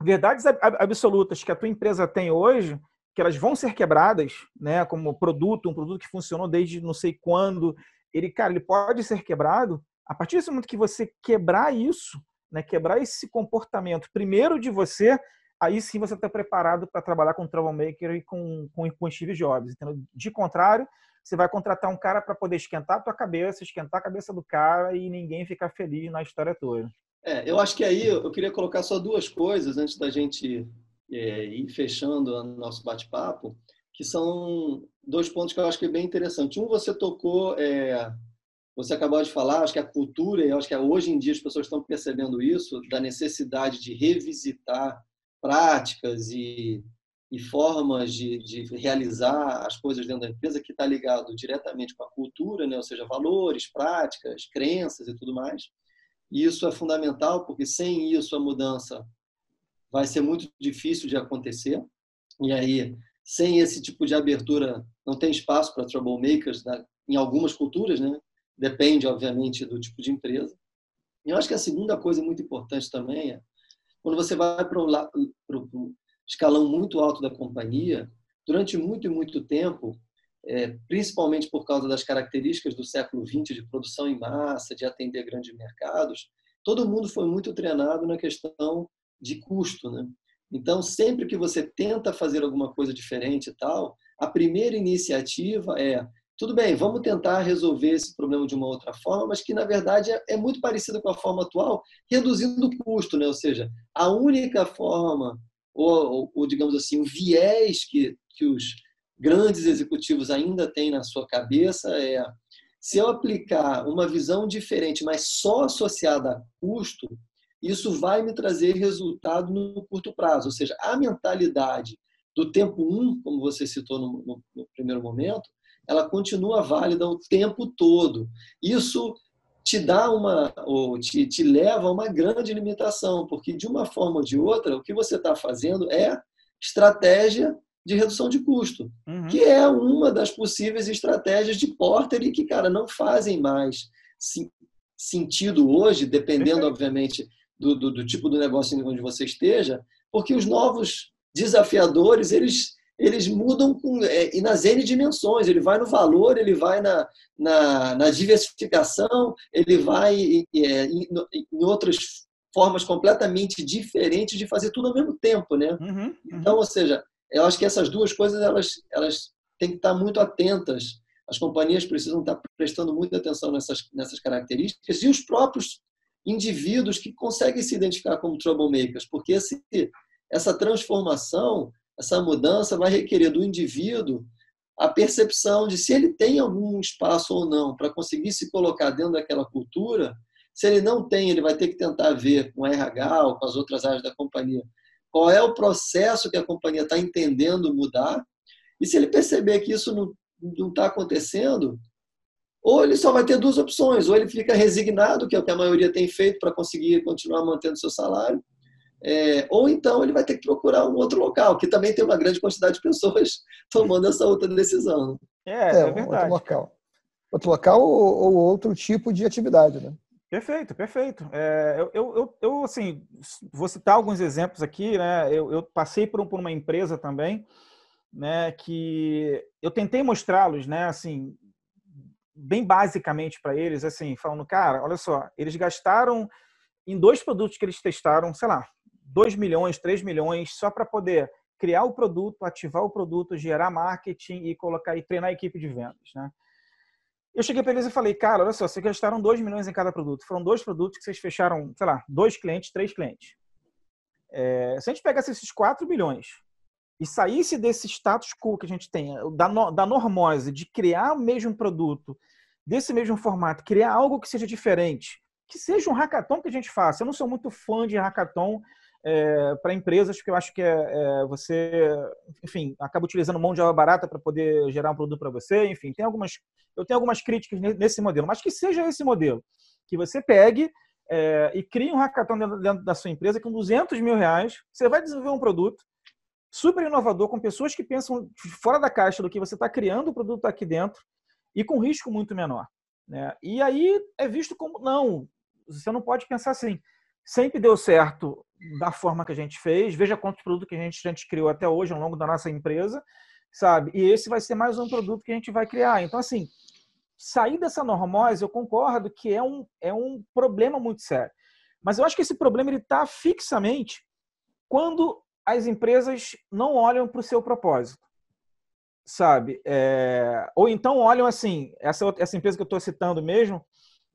Speaker 2: verdades absolutas que a tua empresa tem hoje, que elas vão ser quebradas, né, como produto, um produto que funcionou desde não sei quando, ele, cara, ele pode ser quebrado, a partir desse momento que você quebrar isso, né, quebrar esse comportamento, primeiro de você, aí sim você está preparado para trabalhar com o Troublemaker e com, com, com Steve Jobs. Entendeu? De contrário, você vai contratar um cara para poder esquentar a tua cabeça, esquentar a cabeça do cara e ninguém ficar feliz na história toda.
Speaker 3: É, eu acho que aí eu queria colocar só duas coisas antes da gente é, ir fechando o nosso bate-papo, que são dois pontos que eu acho que é bem interessante. Um, você tocou é, você acabou de falar, acho que a cultura, e acho que hoje em dia as pessoas estão percebendo isso, da necessidade de revisitar práticas e, e formas de, de, realizar as coisas dentro da empresa, que está ligado diretamente com a cultura, né? ou seja, valores, práticas, crenças e tudo mais. E isso é fundamental, porque sem isso a mudança vai ser muito difícil de acontecer. E aí, sem esse tipo de abertura, não tem espaço para troublemakers né? em algumas culturas, né? Depende, obviamente, do tipo de empresa. E eu acho que a segunda coisa muito importante também é quando você vai para o escalão muito alto da companhia, durante muito e muito tempo, é, principalmente por causa das características do século XX de produção em massa, de atender grandes mercados, todo mundo foi muito treinado na questão de custo, né? Então, sempre que você tenta fazer alguma coisa diferente e tal, a primeira iniciativa é tudo bem, vamos tentar resolver esse problema de uma outra forma, mas que na verdade é, é muito parecido com a forma atual, reduzindo o custo, né? Ou seja, a única forma, ou, ou, ou digamos assim, o viés que, que os grandes executivos ainda têm na sua cabeça é se eu aplicar uma visão diferente, mas só associada a custo, isso vai me trazer resultado no curto prazo. Ou seja, a mentalidade do tempo 1, um, como você citou no, no, no primeiro momento, ela continua válida o tempo todo. Isso te dá uma, ou te, te leva a uma grande limitação, porque de uma forma ou de outra, o que você está fazendo é estratégia de redução de custo, uhum. que é uma das possíveis estratégias de Porter e que, cara, não fazem mais sentido hoje, dependendo, obviamente, do, do, do tipo do negócio onde você esteja, porque os novos desafiadores, eles eles mudam com, é, e nas N dimensões. Ele vai no valor, ele vai na, na, na diversificação, ele vai é, em, em, outras formas completamente diferentes de fazer tudo ao mesmo tempo, né? Uhum, uhum. Então, ou seja, eu acho que essas duas coisas elas, elas têm que estar muito atentas. As companhias precisam estar prestando muita atenção nessas, nessas características e os próprios indivíduos que conseguem se identificar como troublemakers, porque esse, essa transformação, essa mudança vai requerer do indivíduo a percepção de se ele tem algum espaço ou não para conseguir se colocar dentro daquela cultura. Se ele não tem, ele vai ter que tentar ver com a RH ou com as outras áreas da companhia qual é o processo que a companhia está entendendo mudar. E se ele perceber que isso não está acontecendo, ou ele só vai ter duas opções: ou ele fica resignado, que é o que a maioria tem feito para conseguir continuar mantendo seu salário, é, ou então ele vai ter que procurar um outro local, que também tem uma grande quantidade de pessoas tomando essa outra decisão.
Speaker 1: É, é, é verdade. Outro local. Outro local ou, ou, outro tipo de atividade, né?
Speaker 2: Perfeito, perfeito. É, eu, eu, eu, assim, vou citar alguns exemplos aqui, né? Eu, eu passei por, por uma empresa também, né? Que eu tentei mostrá-los, né? Assim, bem basicamente para eles, assim, falando, cara, olha só, eles gastaram em dois produtos que eles testaram, sei lá, 2 milhões, 3 milhões, só para poder criar o produto, ativar o produto, gerar marketing e colocar e treinar a equipe de vendas, né? Eu cheguei para eles e falei, cara, olha só, vocês gastaram 2 milhões em cada produto. Foram dois produtos que vocês fecharam, sei lá, dois clientes, três clientes. É, se a gente pegasse esses 4 milhões e saísse desse status quo que a gente tem, da, da normose, de criar o mesmo produto, desse mesmo formato, criar algo que seja diferente, que seja um hackathon que a gente faça. Eu não sou muito fã de hackathon é, para empresas, porque eu acho que é, é, você, enfim, acaba utilizando mão de obra barata para poder gerar um produto para você. Enfim, tem algumas, eu tenho algumas críticas nesse modelo, mas que seja esse modelo, que você pegue é, e crie um hackathon dentro, dentro, da sua empresa com 200 mil reais, você vai desenvolver um produto super inovador, com pessoas que pensam fora da caixa do que você está criando o produto aqui dentro e com risco muito menor. Né? E aí é visto como, não, você não pode pensar assim, sempre deu certo da forma que a gente fez. Veja quantos produtos que a gente, a gente criou até hoje ao longo da nossa empresa, sabe? E esse vai ser mais um produto que a gente vai criar. Então, assim, sair dessa normose, eu concordo que é um, é um problema muito sério. Mas eu acho que esse problema está fixamente quando as empresas não olham para o seu propósito, sabe? É... Ou então olham assim, essa, essa empresa que eu estou citando mesmo,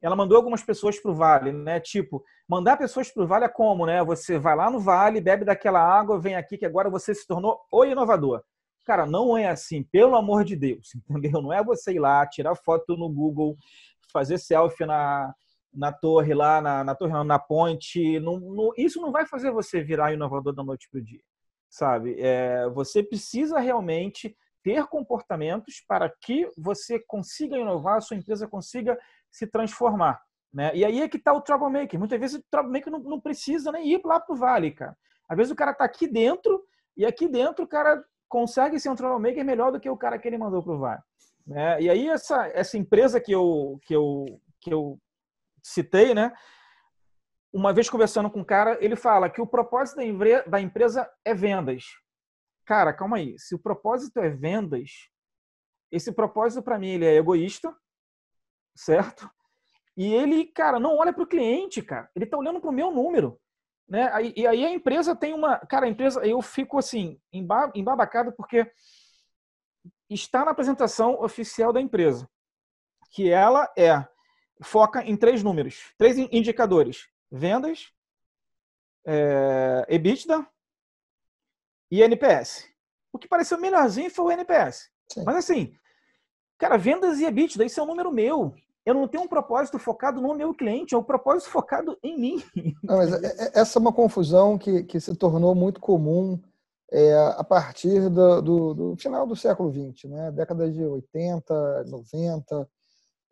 Speaker 2: ela mandou algumas pessoas para o Vale, né? Tipo, mandar pessoas para o Vale é como, né? Você vai lá no Vale, bebe daquela água, vem aqui que agora você se tornou o inovador. Cara, não é assim, pelo amor de Deus, entendeu? Não é você ir lá, tirar foto no Google, fazer selfie na, na torre lá, na, na torre não, na ponte. Não, não, isso não vai fazer você virar inovador da noite para o dia, sabe? É, você precisa realmente ter comportamentos para que você consiga inovar, a sua empresa consiga se transformar. Né? E aí é que está o troublemaker. Muitas vezes o troublemaker não, não precisa nem ir lá para o vale, cara. Às vezes o cara está aqui dentro e aqui dentro o cara consegue ser um troublemaker melhor do que o cara que ele mandou para o vale. Né? E aí essa, essa empresa que eu, que, eu, que eu citei, né? uma vez conversando com um cara, ele fala que o propósito da empresa é vendas. Cara, calma aí. Se o propósito é vendas, esse propósito para mim ele é egoísta, certo? E ele, cara, não olha para o cliente, cara. Ele está olhando para o meu número. Né? E aí a empresa tem uma. Cara, a empresa, eu fico assim, embabacado, porque está na apresentação oficial da empresa que ela é foca em três números, três indicadores: vendas, é, EBITDA e NPS. O que pareceu melhorzinho foi o NPS. Sim. Mas assim, cara, vendas e EBITDA, isso é um número meu eu não tenho um propósito focado no meu cliente, é um propósito focado em mim.
Speaker 1: Não, mas é, é, essa é uma confusão que, que se tornou muito comum é, a partir do, do, do, final do século XX, né? década de 80, 90.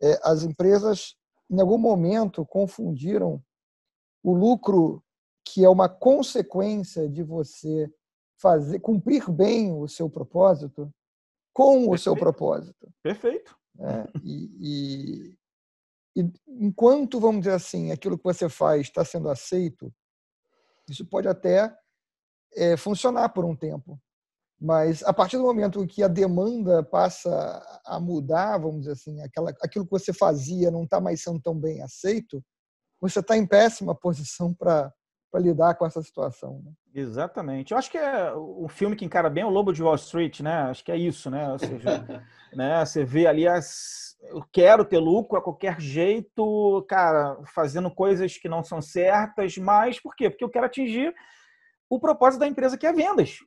Speaker 1: É, as empresas, em algum momento, confundiram o lucro, que é uma consequência de você fazer cumprir bem o seu propósito, com Perfeito. o seu propósito.
Speaker 2: Perfeito.
Speaker 1: É, e, e enquanto, vamos dizer assim, aquilo que você faz está sendo aceito, isso pode até é, funcionar por um tempo. Mas a partir do momento que a demanda passa a mudar, vamos dizer assim, aquela, aquilo que você fazia não está mais sendo tão bem aceito, você está em péssima posição para para lidar com essa situação. Né?
Speaker 2: Exatamente. Eu acho que é um filme que encara bem o Lobo de Wall Street, né? Acho que é isso, né? Ou seja, né? Você vê ali as eu quero ter lucro a qualquer jeito, cara, fazendo coisas que não são certas, mas por quê? Porque eu quero atingir o propósito da empresa que é vendas.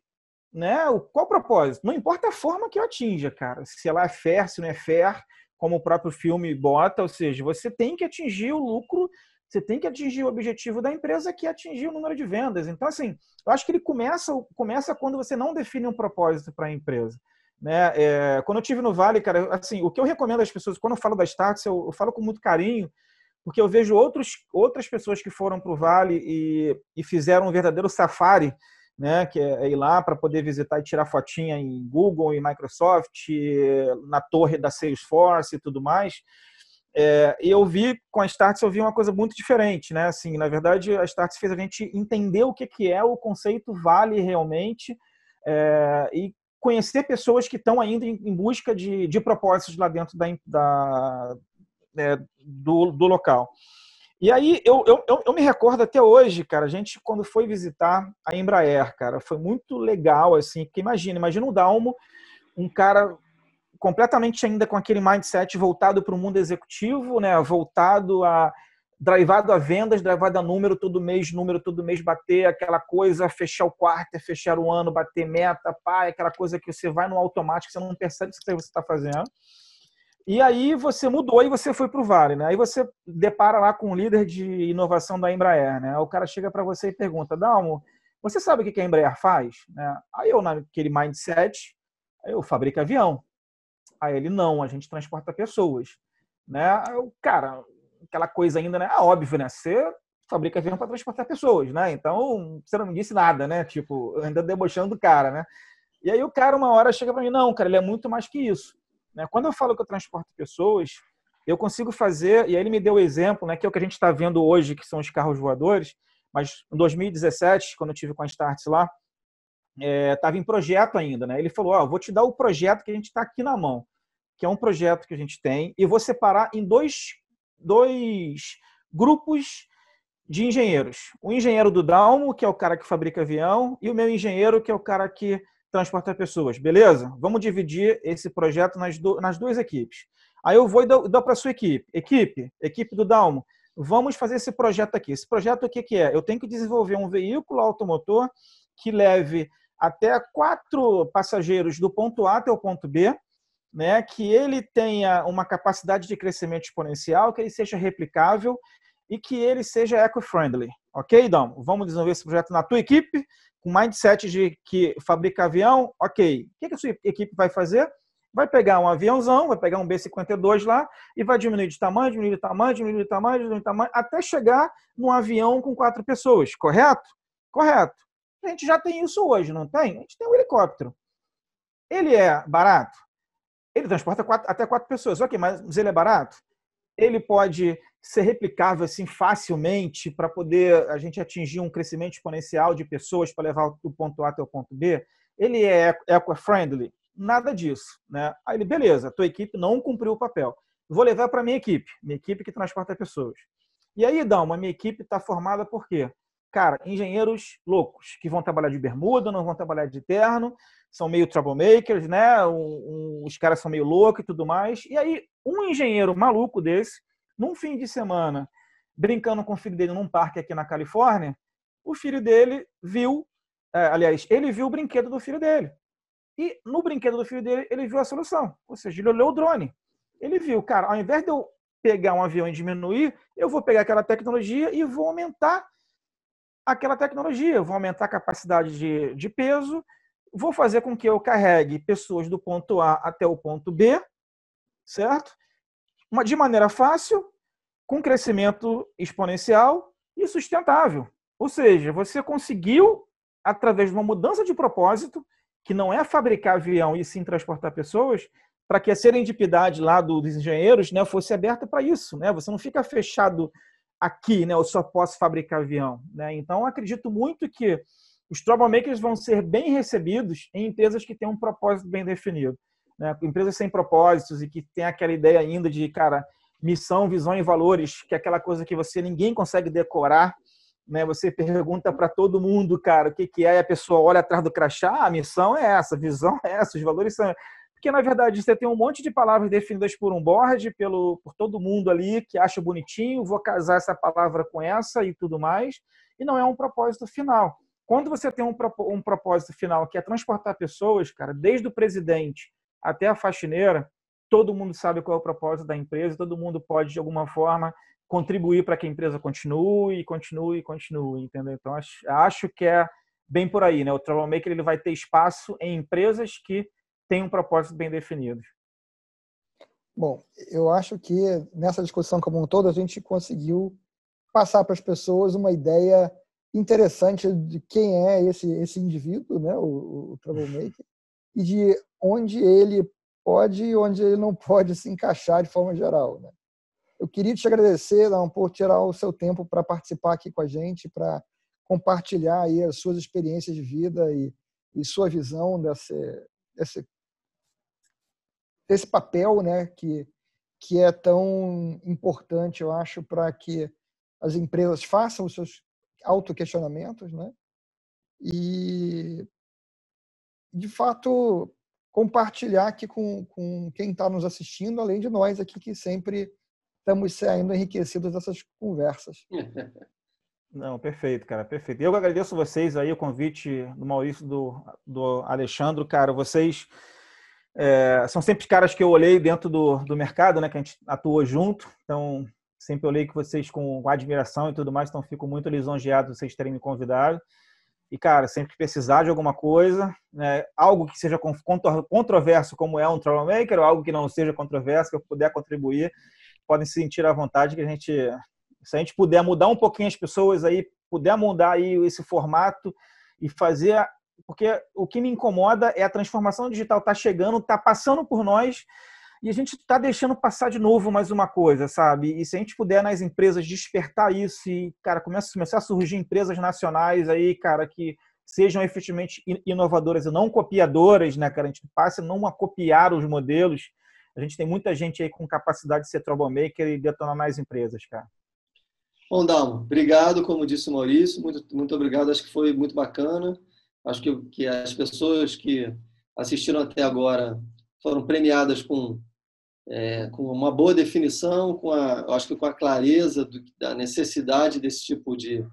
Speaker 2: Né? Qual o propósito? Não importa a forma que eu atinja, cara. Se ela é fair, se não é fair, como o próprio filme bota, ou seja, você tem que atingir o lucro, você tem que atingir o objetivo da empresa, que é atingir o número de vendas. Então, assim, eu acho que ele começa, começa quando você não define um propósito para a empresa. Né? É, quando eu tive no Vale, cara, assim, o que eu recomendo às pessoas, quando eu falo da Starts, eu, eu falo com muito carinho, porque eu vejo outros, outras pessoas que foram para o Vale e, e fizeram um verdadeiro safari, né, que é ir lá para poder visitar e tirar fotinha em Google, em Microsoft, na torre da Salesforce e tudo mais. É, e eu vi com a Starts, eu vi uma coisa muito diferente, né? Assim, na verdade, a Starts fez a gente entender o que, que é o conceito Vale realmente é, e conhecer pessoas que estão ainda em busca de, de propósitos lá dentro da, da é, do, do local. E aí eu, eu, eu, me recordo até hoje, cara, a gente quando foi visitar a Embraer, cara, foi muito legal, assim, porque imagina, imagina o Dalmo, um cara completamente ainda com aquele mindset voltado para o mundo executivo, né, voltado a drivado a vendas, drivado a número todo mês, número todo mês bater, aquela coisa, fechar o quarto, fechar o ano, bater meta, pá, aquela coisa que você vai no automático, você não percebe o que você está fazendo. E aí você mudou e você foi para o Vale, né? Aí você depara lá com o líder de inovação da Embraer, né? O cara chega para você e pergunta, Dalmo, você sabe o que a Embraer faz? Né? Aí eu, naquele mindset, eu fabrico avião. Aí ele, não, a gente transporta pessoas. Né? Eu, cara, aquela coisa ainda, né? Ah, óbvio, né? Você fabrica avião para transportar pessoas, né? Então, você não me disse nada, né? Tipo, ainda debochando do cara, né? E aí o cara, uma hora, chega para mim, não, cara, ele é muito mais que isso. Né? Quando eu falo que eu transporto pessoas, eu consigo fazer, e aí ele me deu o exemplo, né, que é o que a gente está vendo hoje, que são os carros voadores, mas em 2017, quando eu tive com a Starts lá, estava é, em projeto ainda, né? Ele falou, ó, oh, vou te dar o projeto que a gente está aqui na mão, que é um projeto que a gente tem, e vou separar em dois dois grupos de engenheiros. O engenheiro do Dalmo, que é o cara que fabrica avião, e o meu engenheiro, que é o cara que transporta pessoas. Beleza? Vamos dividir esse projeto nas, do, nas duas equipes. Aí eu vou e dou, dou para a sua equipe. Equipe, equipe do Dalmo, vamos fazer esse projeto aqui. Esse projeto o que, que é? Eu tenho que desenvolver um veículo automotor que leve até quatro passageiros do ponto A até o ponto B, né, que ele tenha uma capacidade de crescimento exponencial, que ele seja replicável e que ele seja eco-friendly. Ok, Dom? Vamos desenvolver esse projeto na tua equipe, com mindset de que fabrica avião. Ok, o que a sua equipe vai fazer? Vai pegar um aviãozão, vai pegar um B-52 lá e vai diminuir de tamanho, diminuir de tamanho, diminuir de tamanho, diminuir de tamanho, até chegar num avião com quatro pessoas, correto? Correto. A gente já tem isso hoje, não tem? A gente tem um helicóptero. Ele é barato? Ele transporta quatro, até quatro pessoas. Ok, mas ele é barato? Ele pode ser replicável assim facilmente para poder a gente atingir um crescimento exponencial de pessoas para levar do ponto A até o ponto B? Ele é eco-friendly? Nada disso. Né? Aí ele, beleza, tua equipe não cumpriu o papel. Vou levar para minha equipe, minha equipe que transporta pessoas. E aí, Dalma, minha equipe está formada por quê? Cara, engenheiros loucos, que vão trabalhar de bermuda, não vão trabalhar de terno, são meio troublemakers, né? Um, um, os caras são meio loucos e tudo mais. E aí, um engenheiro maluco desse, num fim de semana, brincando com o filho dele num parque aqui na Califórnia, o filho dele viu, é, aliás, ele viu o brinquedo do filho dele. E no brinquedo do filho dele, ele viu a solução. Ou seja, ele olhou o drone. Ele viu, cara, ao invés de eu pegar um avião e diminuir, eu vou pegar aquela tecnologia e vou aumentar aquela tecnologia. Eu vou aumentar a capacidade de, de peso, vou fazer com que eu carregue pessoas do ponto A até o ponto B, certo? De maneira fácil, com crescimento exponencial e sustentável. Ou seja, você conseguiu, através de uma mudança de propósito, que não é fabricar avião e sim transportar pessoas, para que a serendipidade lá dos engenheiros né, fosse aberta para isso. Né? Você não fica fechado aqui, né, eu só posso fabricar avião. Né? Então, acredito muito que os troublemakers vão ser bem recebidos em empresas que têm um propósito bem definido. Né? Empresas sem propósitos e que têm aquela ideia ainda de, cara, missão, visão e valores, que é aquela coisa que você ninguém consegue decorar, né? Você pergunta para todo mundo, cara, o que, que é, e a pessoa olha atrás do crachá, ah, a missão é essa, a visão é essa, os valores são. Porque, na verdade, você tem um monte de palavras definidas por um board, pelo, por todo mundo ali que acha bonitinho, vou casar essa palavra com essa e tudo mais, e não é um propósito final. Quando você tem um, um propósito final que é transportar pessoas, cara, desde o presidente até a faxineira, todo mundo sabe qual é o propósito da empresa, todo mundo pode, de alguma forma, contribuir para que a empresa continue, continue, continue, entendeu? Então, acho, acho que é bem por aí, né? O Troublemaker ele vai ter espaço em empresas que têm um propósito bem definido.
Speaker 1: Bom, eu acho que nessa discussão como um todo a gente conseguiu passar para as pessoas uma ideia interessante de quem é esse esse indivíduo, né, o, o Troublemaker, e de onde ele pode e onde ele não pode se encaixar de forma geral, né? Eu queria te agradecer, não, por tirar o seu tempo para participar aqui com a gente, para compartilhar aí as suas experiências de vida e, e sua visão desse, desse, desse papel né, que, que é tão importante, eu acho, para que as empresas façam os seus autoquestionamentos né, e, de fato, compartilhar aqui com, com quem está nos assistindo, além de nós aqui que sempre estamos saindo enriquecidos dessas conversas.
Speaker 2: Não, perfeito, cara, perfeito. Eu agradeço vocês aí, o convite do Maurício, do, do Alexandre, cara, vocês é, são sempre caras que eu olhei dentro do, do mercado, né, que a gente atuou junto, então sempre olhei que vocês com admiração e tudo mais, então fico muito lisonjeado vocês terem me convidado. E, cara, sempre que precisar de alguma coisa, né, algo que seja controverso, como é um Troublemaker, ou algo que não seja controverso, que eu puder contribuir, podem se sentir à vontade que a gente, se a gente puder mudar um pouquinho as pessoas aí, puder mudar aí esse formato e fazer, porque o que me incomoda é a transformação digital tá chegando, tá passando por nós e a gente está deixando passar de novo mais uma coisa, sabe? E se a gente puder nas empresas despertar isso e, cara, começa, começar a surgir empresas nacionais aí, cara, que sejam efetivamente inovadoras e não copiadoras, né, cara? A gente passe não a copiar os modelos, a gente tem muita gente aí com capacidade de ser troublemaker e detonar mais empresas, cara.
Speaker 3: Bom, Dalmo, obrigado, como disse o Maurício, muito, muito obrigado, acho que foi muito bacana. Acho que, que as pessoas que assistiram até agora foram premiadas com, é, com uma boa definição, com a, acho que com a clareza do, da necessidade desse tipo de,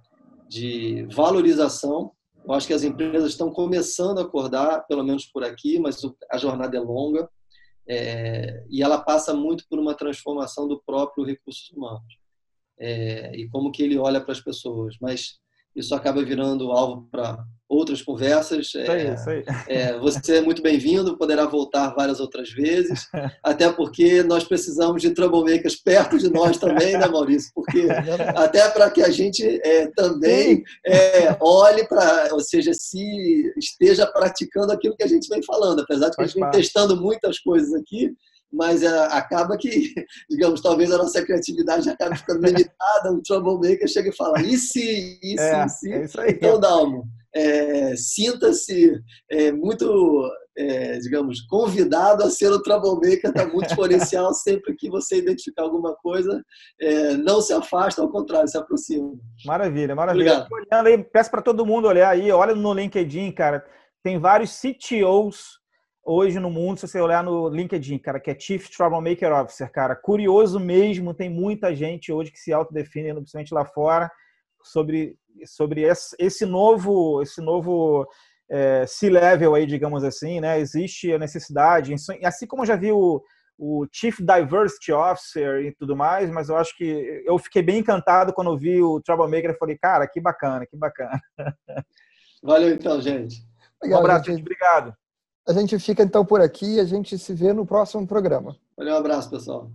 Speaker 3: de valorização. Eu acho que as empresas estão começando a acordar, pelo menos por aqui, mas a jornada é longa. É, e ela passa muito por uma transformação do próprio recursos humanos é, e como que ele olha para as pessoas. Mas isso acaba virando alvo para outras conversas.
Speaker 2: Isso aí, é, isso aí.
Speaker 3: É, você é muito bem-vindo, poderá voltar várias outras vezes, até porque nós precisamos de troublemakers perto de nós também, né, Maurício? Porque até para que a gente é, também é, olhe para, ou seja, se esteja praticando aquilo que a gente vem falando, apesar de que a gente vem testando muitas coisas aqui, mas é, acaba que, digamos, talvez a nossa criatividade acabe ficando limitada, um troublemaker chega e fala, e se, e se,
Speaker 2: é,
Speaker 3: e se?
Speaker 2: É isso aí.
Speaker 3: Então, Dalmo, é, sinta-se é, muito, é, digamos, convidado a ser o troublemaker da Multiponencial sempre que você identificar alguma coisa, é, não se afasta, ao contrário, se aproxima.
Speaker 2: Maravilha, maravilha. Olhando aí, peço para todo mundo olhar aí, olha no LinkedIn, cara, tem vários CTOs hoje no mundo, se você olhar no LinkedIn, cara, que é Chief Troublemaker Officer, cara, curioso mesmo, tem muita gente hoje que se autodefine, principalmente lá fora, sobre, sobre esse novo, esse novo é, C-level aí, digamos assim, né? Existe a necessidade, assim como eu já vi o, o Chief Diversity Officer e tudo mais, mas eu acho que eu fiquei bem encantado quando vi o Troublemaker e falei, cara, que bacana, que bacana.
Speaker 3: Valeu então, gente.
Speaker 2: um abraço, gente. Obrigado.
Speaker 1: A gente fica então por aqui e a gente se vê no próximo programa.
Speaker 3: Valeu, um abraço, pessoal.